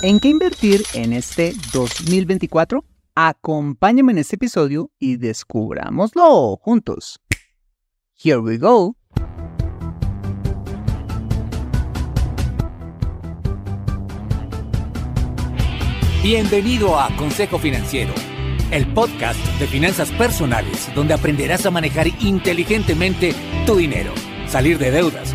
¿En qué invertir en este 2024? Acompáñame en este episodio y descubrámoslo juntos. Here we go. Bienvenido a Consejo Financiero, el podcast de finanzas personales donde aprenderás a manejar inteligentemente tu dinero, salir de deudas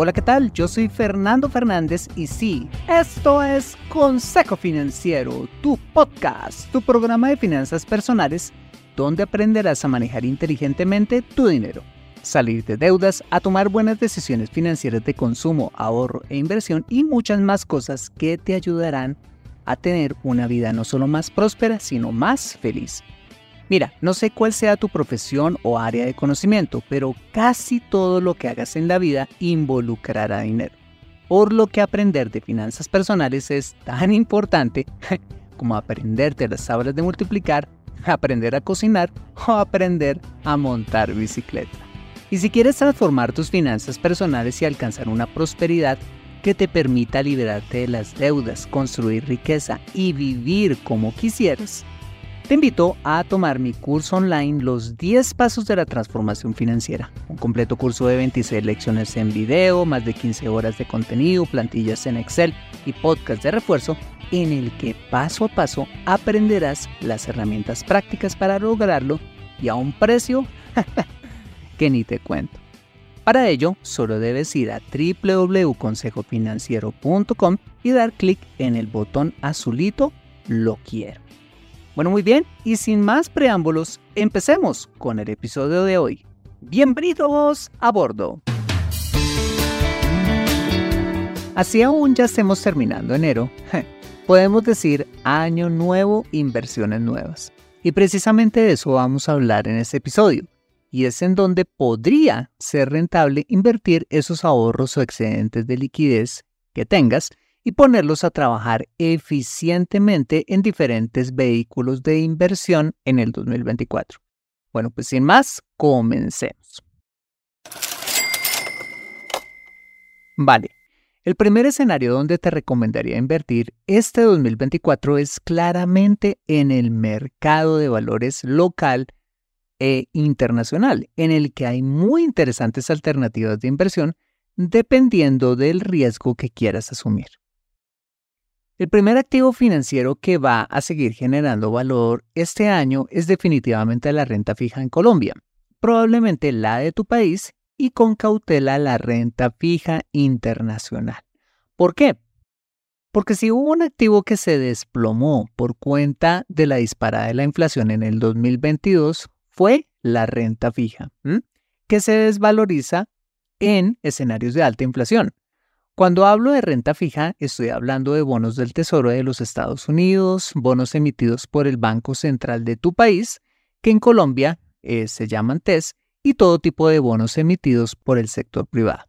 Hola, ¿qué tal? Yo soy Fernando Fernández y sí, esto es Consejo Financiero, tu podcast, tu programa de finanzas personales, donde aprenderás a manejar inteligentemente tu dinero, salir de deudas, a tomar buenas decisiones financieras de consumo, ahorro e inversión y muchas más cosas que te ayudarán a tener una vida no solo más próspera, sino más feliz. Mira, no sé cuál sea tu profesión o área de conocimiento, pero casi todo lo que hagas en la vida involucrará dinero. Por lo que aprender de finanzas personales es tan importante como aprenderte las tablas de multiplicar, aprender a cocinar o aprender a montar bicicleta. Y si quieres transformar tus finanzas personales y alcanzar una prosperidad que te permita liberarte de las deudas, construir riqueza y vivir como quisieras, te invito a tomar mi curso online Los 10 Pasos de la Transformación Financiera, un completo curso de 26 lecciones en video, más de 15 horas de contenido, plantillas en Excel y podcast de refuerzo, en el que paso a paso aprenderás las herramientas prácticas para lograrlo y a un precio que ni te cuento. Para ello, solo debes ir a www.consejofinanciero.com y dar clic en el botón azulito Lo quiero. Bueno, muy bien, y sin más preámbulos, empecemos con el episodio de hoy. Bienvenidos a bordo. Así aún ya estemos terminando enero, podemos decir año nuevo, inversiones nuevas. Y precisamente de eso vamos a hablar en este episodio. Y es en donde podría ser rentable invertir esos ahorros o excedentes de liquidez que tengas y ponerlos a trabajar eficientemente en diferentes vehículos de inversión en el 2024. Bueno, pues sin más, comencemos. Vale, el primer escenario donde te recomendaría invertir este 2024 es claramente en el mercado de valores local e internacional, en el que hay muy interesantes alternativas de inversión dependiendo del riesgo que quieras asumir. El primer activo financiero que va a seguir generando valor este año es definitivamente la renta fija en Colombia, probablemente la de tu país y con cautela la renta fija internacional. ¿Por qué? Porque si hubo un activo que se desplomó por cuenta de la disparada de la inflación en el 2022, fue la renta fija, que se desvaloriza en escenarios de alta inflación. Cuando hablo de renta fija, estoy hablando de bonos del Tesoro de los Estados Unidos, bonos emitidos por el Banco Central de tu país, que en Colombia eh, se llaman TES, y todo tipo de bonos emitidos por el sector privado.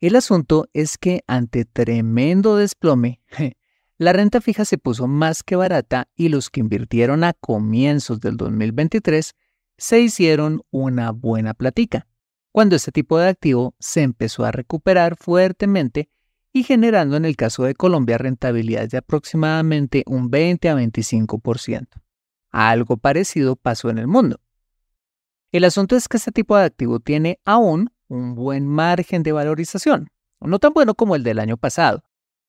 El asunto es que ante tremendo desplome, la renta fija se puso más que barata y los que invirtieron a comienzos del 2023 se hicieron una buena platica cuando este tipo de activo se empezó a recuperar fuertemente y generando en el caso de Colombia rentabilidades de aproximadamente un 20 a 25%. Algo parecido pasó en el mundo. El asunto es que este tipo de activo tiene aún un buen margen de valorización, no tan bueno como el del año pasado,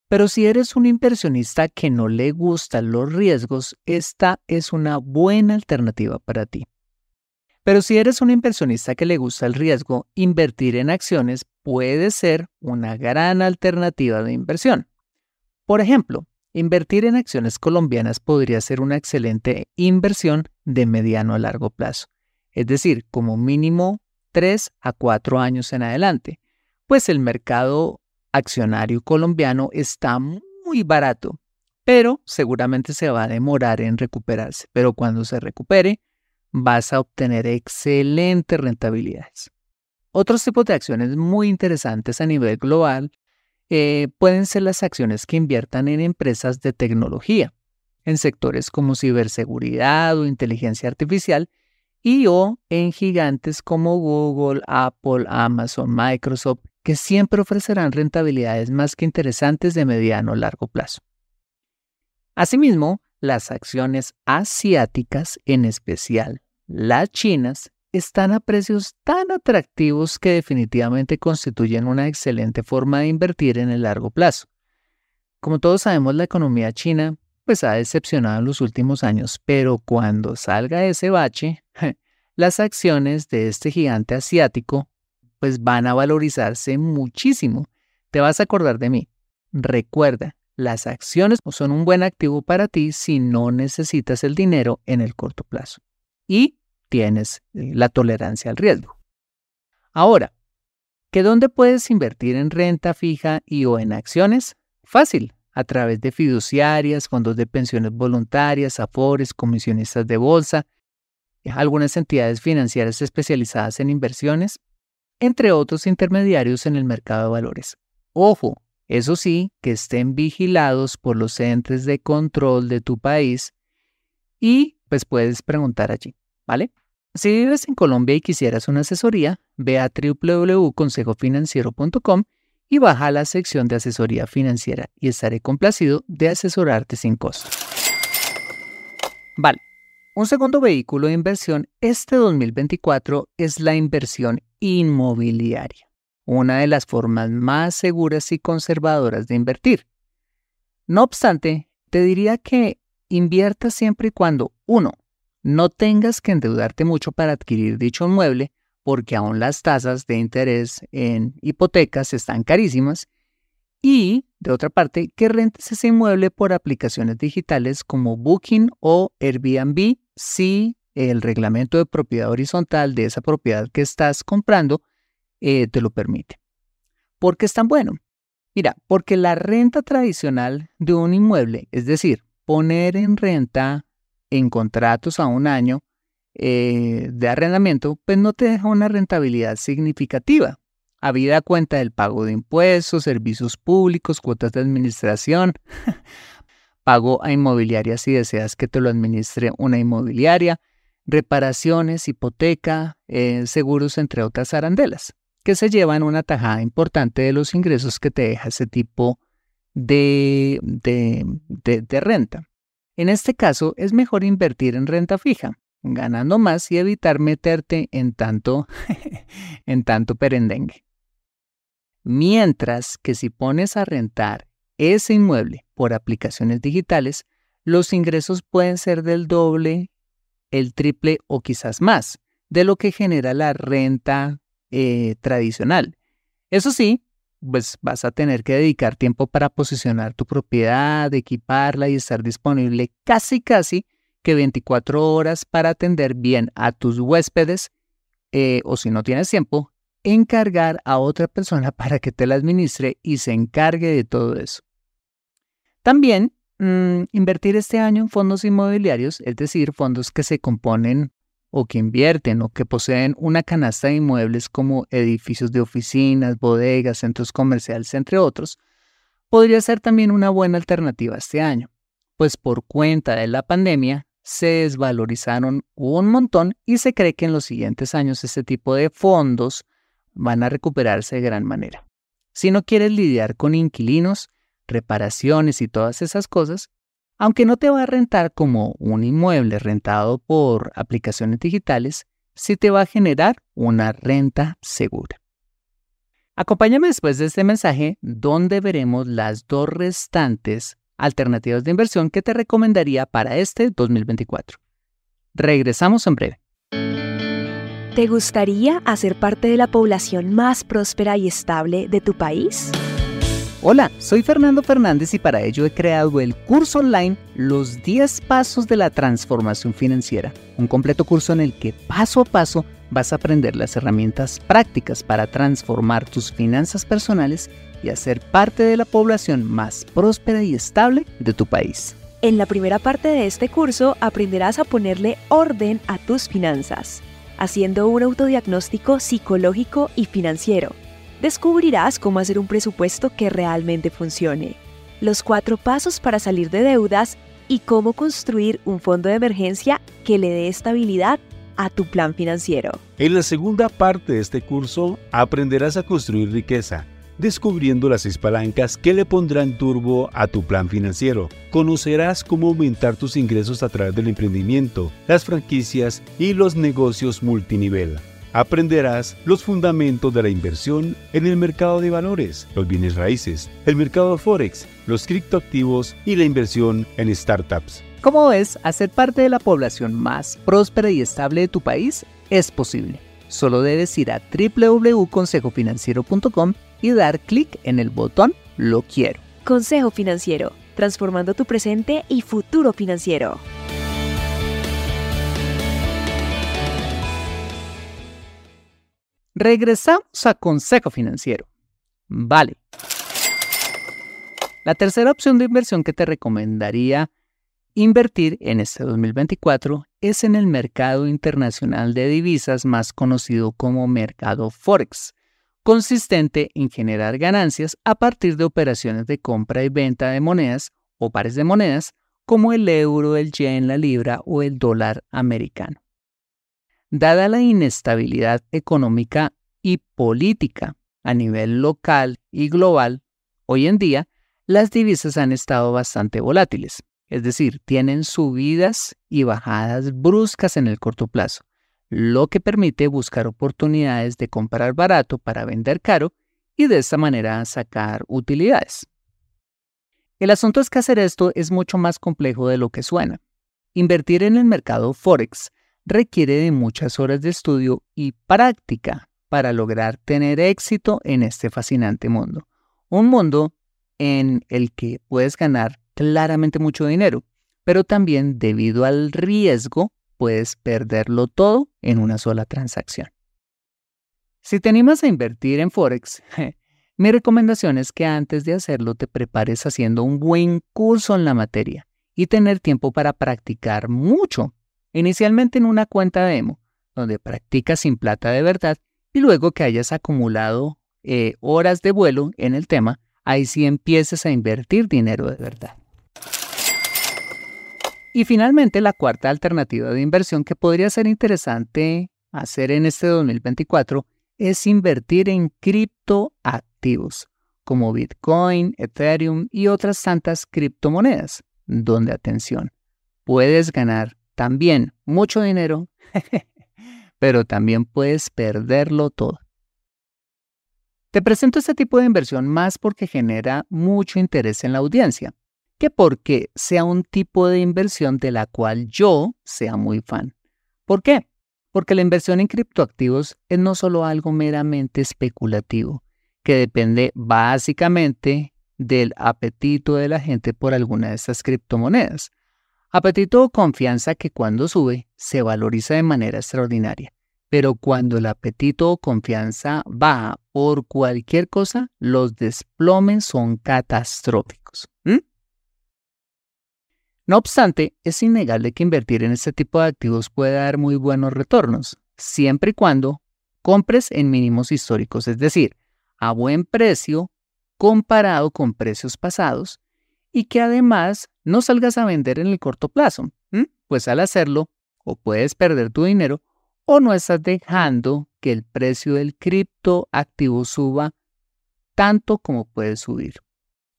pero si eres un inversionista que no le gustan los riesgos, esta es una buena alternativa para ti. Pero si eres un inversionista que le gusta el riesgo, invertir en acciones puede ser una gran alternativa de inversión. Por ejemplo, invertir en acciones colombianas podría ser una excelente inversión de mediano a largo plazo, es decir, como mínimo 3 a 4 años en adelante, pues el mercado accionario colombiano está muy barato, pero seguramente se va a demorar en recuperarse. Pero cuando se recupere, vas a obtener excelentes rentabilidades. Otros tipos de acciones muy interesantes a nivel global eh, pueden ser las acciones que inviertan en empresas de tecnología, en sectores como ciberseguridad o inteligencia artificial, y o en gigantes como Google, Apple, Amazon, Microsoft, que siempre ofrecerán rentabilidades más que interesantes de mediano o largo plazo. Asimismo, las acciones asiáticas, en especial las chinas, están a precios tan atractivos que definitivamente constituyen una excelente forma de invertir en el largo plazo. Como todos sabemos, la economía china pues ha decepcionado en los últimos años, pero cuando salga ese bache, las acciones de este gigante asiático pues van a valorizarse muchísimo. Te vas a acordar de mí. Recuerda, las acciones son un buen activo para ti si no necesitas el dinero en el corto plazo y tienes eh, la tolerancia al riesgo. Ahora, ¿que dónde puedes invertir en renta fija y o en acciones? Fácil, a través de fiduciarias, fondos de pensiones voluntarias, afores, comisionistas de bolsa, algunas entidades financieras especializadas en inversiones, entre otros intermediarios en el mercado de valores. Ojo, eso sí, que estén vigilados por los entes de control de tu país y pues puedes preguntar allí, ¿vale? Si vives en Colombia y quisieras una asesoría, ve a www.consejofinanciero.com y baja la sección de asesoría financiera y estaré complacido de asesorarte sin costo. Vale, un segundo vehículo de inversión este 2024 es la inversión inmobiliaria, una de las formas más seguras y conservadoras de invertir. No obstante, te diría que invierta siempre y cuando, uno, no tengas que endeudarte mucho para adquirir dicho inmueble, porque aún las tasas de interés en hipotecas están carísimas, y, de otra parte, que rentes ese inmueble por aplicaciones digitales como Booking o Airbnb si el reglamento de propiedad horizontal de esa propiedad que estás comprando eh, te lo permite. ¿Por qué es tan bueno? Mira, porque la renta tradicional de un inmueble, es decir, poner en renta en contratos a un año eh, de arrendamiento, pues no te deja una rentabilidad significativa, habida cuenta del pago de impuestos, servicios públicos, cuotas de administración, pago a inmobiliaria si deseas que te lo administre una inmobiliaria, reparaciones, hipoteca, eh, seguros, entre otras arandelas, que se llevan una tajada importante de los ingresos que te deja ese tipo de, de renta. En este caso, es mejor invertir en renta fija, ganando más y evitar meterte en tanto, en tanto perendengue. Mientras que si pones a rentar ese inmueble por aplicaciones digitales, los ingresos pueden ser del doble, el triple o quizás más de lo que genera la renta eh, tradicional. Eso sí, pues vas a tener que dedicar tiempo para posicionar tu propiedad, equiparla y estar disponible casi casi que 24 horas para atender bien a tus huéspedes eh, o si no tienes tiempo, encargar a otra persona para que te la administre y se encargue de todo eso. También mm, invertir este año en fondos inmobiliarios, es decir, fondos que se componen o que invierten o que poseen una canasta de inmuebles como edificios de oficinas, bodegas, centros comerciales, entre otros, podría ser también una buena alternativa este año, pues por cuenta de la pandemia se desvalorizaron un montón y se cree que en los siguientes años este tipo de fondos van a recuperarse de gran manera. Si no quieres lidiar con inquilinos, reparaciones y todas esas cosas, aunque no te va a rentar como un inmueble rentado por aplicaciones digitales, sí te va a generar una renta segura. Acompáñame después de este mensaje donde veremos las dos restantes alternativas de inversión que te recomendaría para este 2024. Regresamos en breve. ¿Te gustaría hacer parte de la población más próspera y estable de tu país? Hola, soy Fernando Fernández y para ello he creado el curso online Los 10 Pasos de la Transformación Financiera, un completo curso en el que paso a paso vas a aprender las herramientas prácticas para transformar tus finanzas personales y hacer parte de la población más próspera y estable de tu país. En la primera parte de este curso aprenderás a ponerle orden a tus finanzas, haciendo un autodiagnóstico psicológico y financiero. Descubrirás cómo hacer un presupuesto que realmente funcione, los cuatro pasos para salir de deudas y cómo construir un fondo de emergencia que le dé estabilidad a tu plan financiero. En la segunda parte de este curso aprenderás a construir riqueza, descubriendo las seis palancas que le pondrán turbo a tu plan financiero. Conocerás cómo aumentar tus ingresos a través del emprendimiento, las franquicias y los negocios multinivel. Aprenderás los fundamentos de la inversión en el mercado de valores, los bienes raíces, el mercado forex, los criptoactivos y la inversión en startups. Como ves, hacer parte de la población más próspera y estable de tu país es posible. Solo debes ir a www.consejofinanciero.com y dar clic en el botón Lo quiero. Consejo Financiero, transformando tu presente y futuro financiero. Regresamos a Consejo Financiero. Vale. La tercera opción de inversión que te recomendaría Invertir en este 2024 es en el mercado internacional de divisas más conocido como mercado Forex, consistente en generar ganancias a partir de operaciones de compra y venta de monedas o pares de monedas como el euro, el yen, la libra o el dólar americano. Dada la inestabilidad económica y política a nivel local y global, hoy en día las divisas han estado bastante volátiles, es decir, tienen subidas y bajadas bruscas en el corto plazo, lo que permite buscar oportunidades de comprar barato para vender caro y de esta manera sacar utilidades. El asunto es que hacer esto es mucho más complejo de lo que suena. Invertir en el mercado Forex requiere de muchas horas de estudio y práctica para lograr tener éxito en este fascinante mundo. Un mundo en el que puedes ganar claramente mucho dinero, pero también debido al riesgo puedes perderlo todo en una sola transacción. Si te animas a invertir en Forex, mi recomendación es que antes de hacerlo te prepares haciendo un buen curso en la materia y tener tiempo para practicar mucho, inicialmente en una cuenta demo, donde practicas sin plata de verdad y luego que hayas acumulado eh, horas de vuelo en el tema, ahí sí empieces a invertir dinero de verdad. Y finalmente, la cuarta alternativa de inversión que podría ser interesante hacer en este 2024 es invertir en criptoactivos como Bitcoin, Ethereum y otras tantas criptomonedas, donde, atención, puedes ganar también mucho dinero, pero también puedes perderlo todo. Te presento este tipo de inversión más porque genera mucho interés en la audiencia que porque sea un tipo de inversión de la cual yo sea muy fan. ¿Por qué? Porque la inversión en criptoactivos es no solo algo meramente especulativo, que depende básicamente del apetito de la gente por alguna de estas criptomonedas. Apetito o confianza que cuando sube se valoriza de manera extraordinaria, pero cuando el apetito o confianza baja por cualquier cosa, los desplomes son catastróficos. No obstante, es innegable que invertir en este tipo de activos puede dar muy buenos retornos, siempre y cuando compres en mínimos históricos, es decir, a buen precio comparado con precios pasados y que además no salgas a vender en el corto plazo, pues al hacerlo o puedes perder tu dinero o no estás dejando que el precio del criptoactivo suba tanto como puede subir.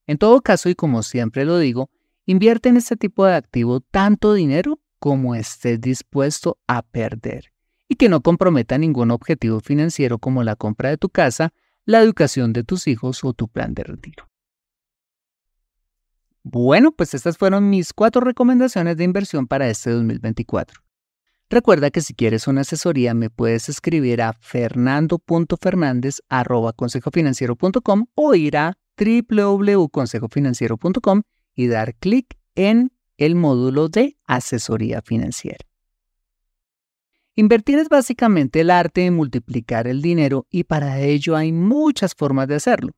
En todo caso, y como siempre lo digo, Invierte en este tipo de activo tanto dinero como estés dispuesto a perder y que no comprometa ningún objetivo financiero como la compra de tu casa, la educación de tus hijos o tu plan de retiro. Bueno, pues estas fueron mis cuatro recomendaciones de inversión para este 2024. Recuerda que si quieres una asesoría me puedes escribir a fernando.fernandez.consejofinanciero.com o ir a www.consejofinanciero.com y dar clic en el módulo de asesoría financiera. Invertir es básicamente el arte de multiplicar el dinero y para ello hay muchas formas de hacerlo.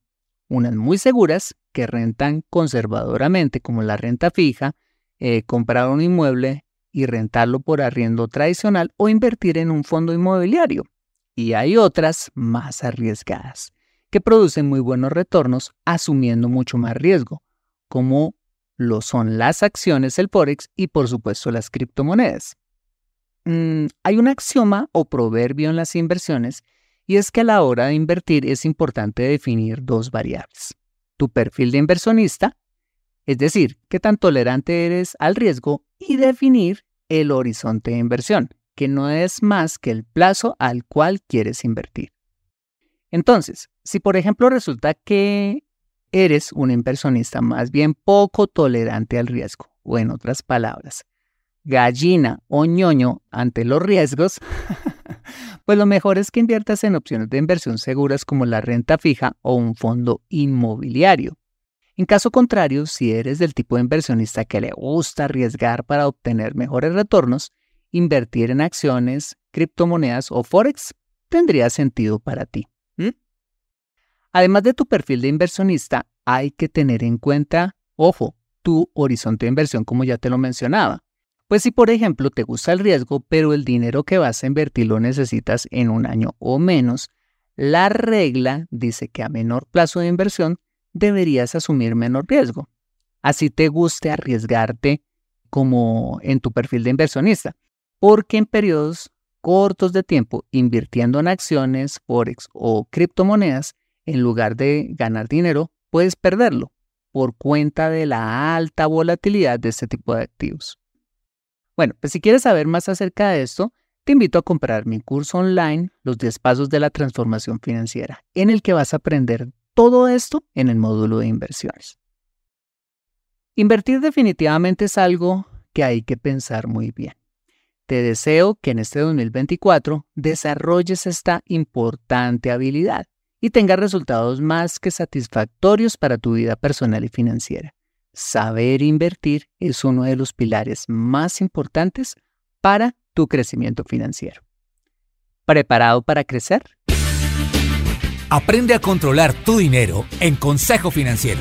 Unas muy seguras que rentan conservadoramente como la renta fija, eh, comprar un inmueble y rentarlo por arriendo tradicional o invertir en un fondo inmobiliario. Y hay otras más arriesgadas, que producen muy buenos retornos asumiendo mucho más riesgo, como lo son las acciones, el Forex y por supuesto las criptomonedas. Mm, hay un axioma o proverbio en las inversiones y es que a la hora de invertir es importante definir dos variables. Tu perfil de inversionista, es decir, qué tan tolerante eres al riesgo y definir el horizonte de inversión, que no es más que el plazo al cual quieres invertir. Entonces, si por ejemplo resulta que eres un inversionista más bien poco tolerante al riesgo, o en otras palabras, gallina o ñoño ante los riesgos, pues lo mejor es que inviertas en opciones de inversión seguras como la renta fija o un fondo inmobiliario. En caso contrario, si eres del tipo de inversionista que le gusta arriesgar para obtener mejores retornos, invertir en acciones, criptomonedas o forex tendría sentido para ti. Además de tu perfil de inversionista, hay que tener en cuenta, ojo, tu horizonte de inversión como ya te lo mencionaba. Pues si por ejemplo te gusta el riesgo, pero el dinero que vas a invertir lo necesitas en un año o menos, la regla dice que a menor plazo de inversión deberías asumir menor riesgo. Así te guste arriesgarte como en tu perfil de inversionista, porque en periodos cortos de tiempo invirtiendo en acciones, forex o criptomonedas, en lugar de ganar dinero, puedes perderlo por cuenta de la alta volatilidad de este tipo de activos. Bueno, pues si quieres saber más acerca de esto, te invito a comprar mi curso online, Los 10 Pasos de la Transformación Financiera, en el que vas a aprender todo esto en el módulo de inversiones. Invertir definitivamente es algo que hay que pensar muy bien. Te deseo que en este 2024 desarrolles esta importante habilidad y tengas resultados más que satisfactorios para tu vida personal y financiera. Saber invertir es uno de los pilares más importantes para tu crecimiento financiero. ¿Preparado para crecer? Aprende a controlar tu dinero en Consejo Financiero.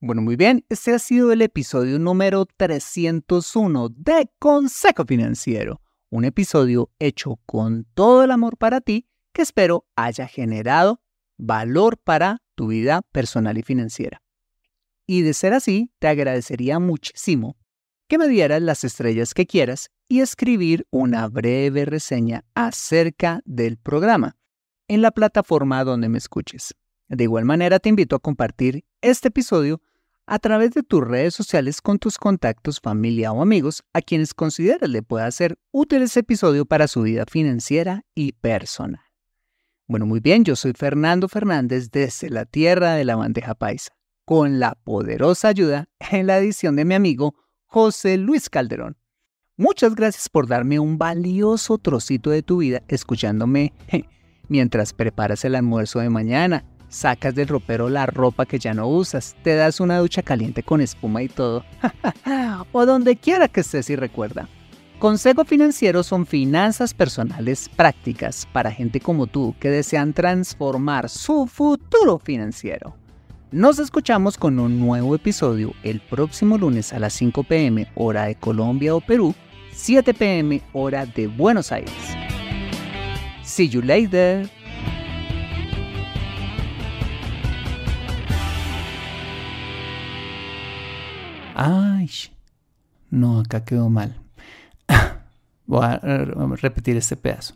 Bueno, muy bien, este ha sido el episodio número 301 de Consejo Financiero, un episodio hecho con todo el amor para ti que espero haya generado valor para tu vida personal y financiera. Y de ser así, te agradecería muchísimo que me dieras las estrellas que quieras y escribir una breve reseña acerca del programa en la plataforma donde me escuches. De igual manera, te invito a compartir este episodio a través de tus redes sociales con tus contactos, familia o amigos a quienes consideres le pueda ser útil ese episodio para su vida financiera y personal. Bueno, muy bien, yo soy Fernando Fernández desde la tierra de la bandeja paisa, con la poderosa ayuda en la edición de mi amigo José Luis Calderón. Muchas gracias por darme un valioso trocito de tu vida escuchándome mientras preparas el almuerzo de mañana, sacas del ropero la ropa que ya no usas, te das una ducha caliente con espuma y todo, o donde quiera que estés y recuerda. Consejo Financiero son finanzas personales prácticas para gente como tú que desean transformar su futuro financiero. Nos escuchamos con un nuevo episodio el próximo lunes a las 5 pm hora de Colombia o Perú, 7 pm hora de Buenos Aires. See you later. Ay, no, acá quedó mal. Voy a repetir este pedazo.